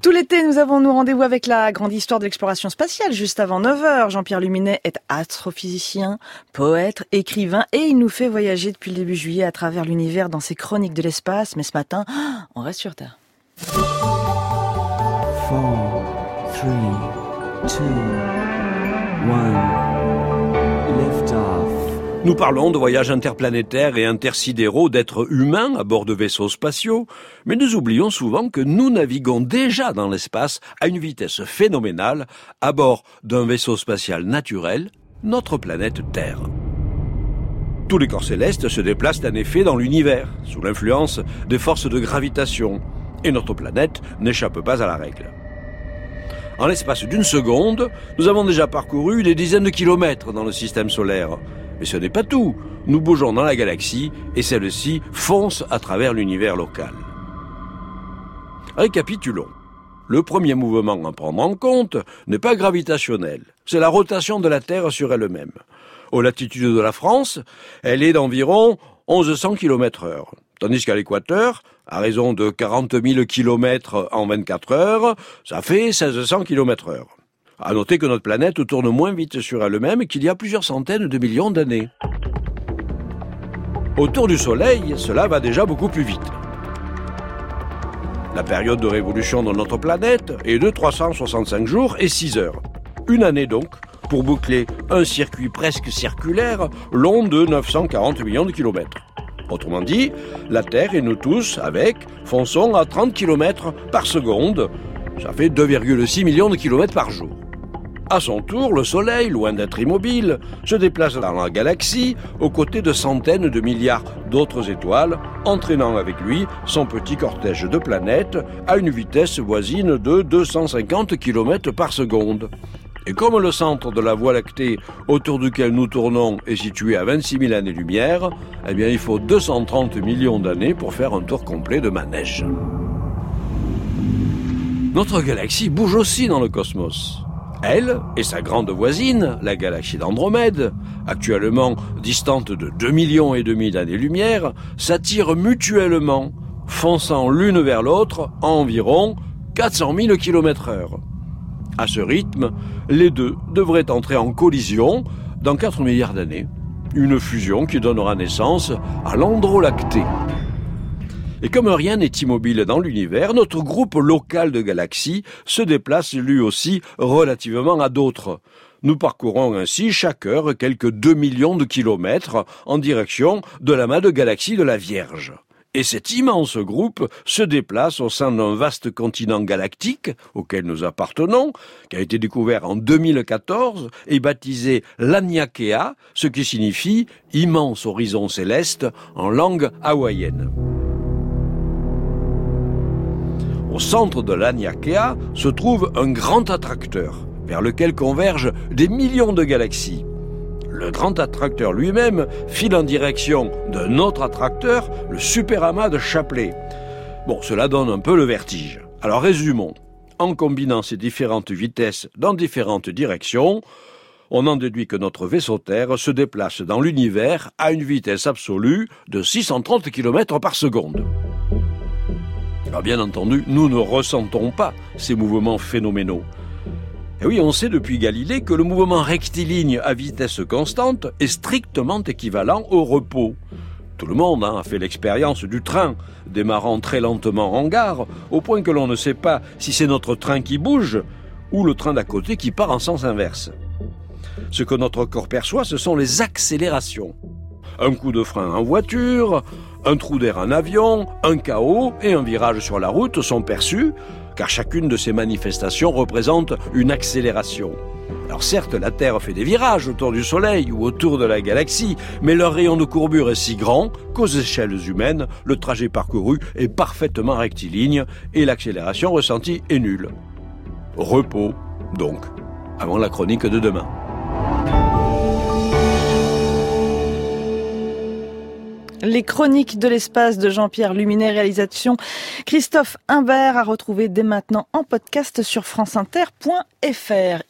Tout l'été, nous avons nous rendez-vous avec la grande histoire de l'exploration spatiale. Juste avant 9h, Jean-Pierre Luminet est astrophysicien, poète, écrivain et il nous fait voyager depuis le début juillet à travers l'univers dans ses chroniques de l'espace. Mais ce matin, on reste sur Terre. 4, 3, 2, 1. Nous parlons de voyages interplanétaires et intersidéraux d'êtres humains à bord de vaisseaux spatiaux, mais nous oublions souvent que nous naviguons déjà dans l'espace à une vitesse phénoménale à bord d'un vaisseau spatial naturel, notre planète Terre. Tous les corps célestes se déplacent en effet dans l'univers, sous l'influence des forces de gravitation, et notre planète n'échappe pas à la règle. En l'espace d'une seconde, nous avons déjà parcouru des dizaines de kilomètres dans le système solaire, mais ce n'est pas tout. Nous bougeons dans la galaxie et celle-ci fonce à travers l'univers local. Récapitulons. Le premier mouvement à prendre en compte n'est pas gravitationnel, c'est la rotation de la Terre sur elle-même. Aux latitudes de la France, elle est d'environ 1100 km heure, tandis qu'à l'équateur, à raison de 40 000 km en 24 heures, ça fait 1600 km heure. À noter que notre planète tourne moins vite sur elle-même qu'il y a plusieurs centaines de millions d'années. Autour du Soleil, cela va déjà beaucoup plus vite. La période de révolution de notre planète est de 365 jours et 6 heures. Une année donc, pour boucler un circuit presque circulaire long de 940 millions de kilomètres. Autrement dit, la Terre et nous tous, avec, fonçons à 30 km par seconde. Ça fait 2,6 millions de kilomètres par jour. À son tour, le Soleil, loin d'être immobile, se déplace dans la galaxie aux côtés de centaines de milliards d'autres étoiles, entraînant avec lui son petit cortège de planètes à une vitesse voisine de 250 km par seconde. Et comme le centre de la Voie lactée autour duquel nous tournons est situé à 26 000 années-lumière, eh bien il faut 230 millions d'années pour faire un tour complet de manège. Notre galaxie bouge aussi dans le cosmos. Elle et sa grande voisine, la galaxie d'Andromède, actuellement distante de 2 millions et demi d'années-lumière, s'attirent mutuellement, fonçant l'une vers l'autre à environ 400 000 km heure. À ce rythme, les deux devraient entrer en collision dans 4 milliards d'années. Une fusion qui donnera naissance à l'Androlactée. Et comme rien n'est immobile dans l'univers, notre groupe local de galaxies se déplace lui aussi relativement à d'autres. Nous parcourons ainsi chaque heure quelques 2 millions de kilomètres en direction de la main de galaxies de la Vierge. Et cet immense groupe se déplace au sein d'un vaste continent galactique auquel nous appartenons, qui a été découvert en 2014 et baptisé l'Aniakea, ce qui signifie immense horizon céleste en langue hawaïenne. Au centre de l'Aniakea se trouve un grand attracteur, vers lequel convergent des millions de galaxies. Le grand attracteur lui-même file en direction d'un autre attracteur, le superamas de Chapelet. Bon, cela donne un peu le vertige. Alors résumons. En combinant ces différentes vitesses dans différentes directions, on en déduit que notre vaisseau Terre se déplace dans l'univers à une vitesse absolue de 630 km par seconde. Alors bien entendu, nous ne ressentons pas ces mouvements phénoménaux. Et oui, on sait depuis Galilée que le mouvement rectiligne à vitesse constante est strictement équivalent au repos. Tout le monde hein, a fait l'expérience du train, démarrant très lentement en gare, au point que l'on ne sait pas si c'est notre train qui bouge ou le train d'à côté qui part en sens inverse. Ce que notre corps perçoit, ce sont les accélérations. Un coup de frein en voiture, un trou d'air en avion, un chaos et un virage sur la route sont perçus, car chacune de ces manifestations représente une accélération. Alors certes, la Terre fait des virages autour du Soleil ou autour de la galaxie, mais leur rayon de courbure est si grand qu'aux échelles humaines, le trajet parcouru est parfaitement rectiligne et l'accélération ressentie est nulle. Repos, donc, avant la chronique de demain. Les chroniques de l'espace de Jean-Pierre Luminet, réalisation Christophe Imbert, à retrouver dès maintenant en podcast sur franceinter.fr.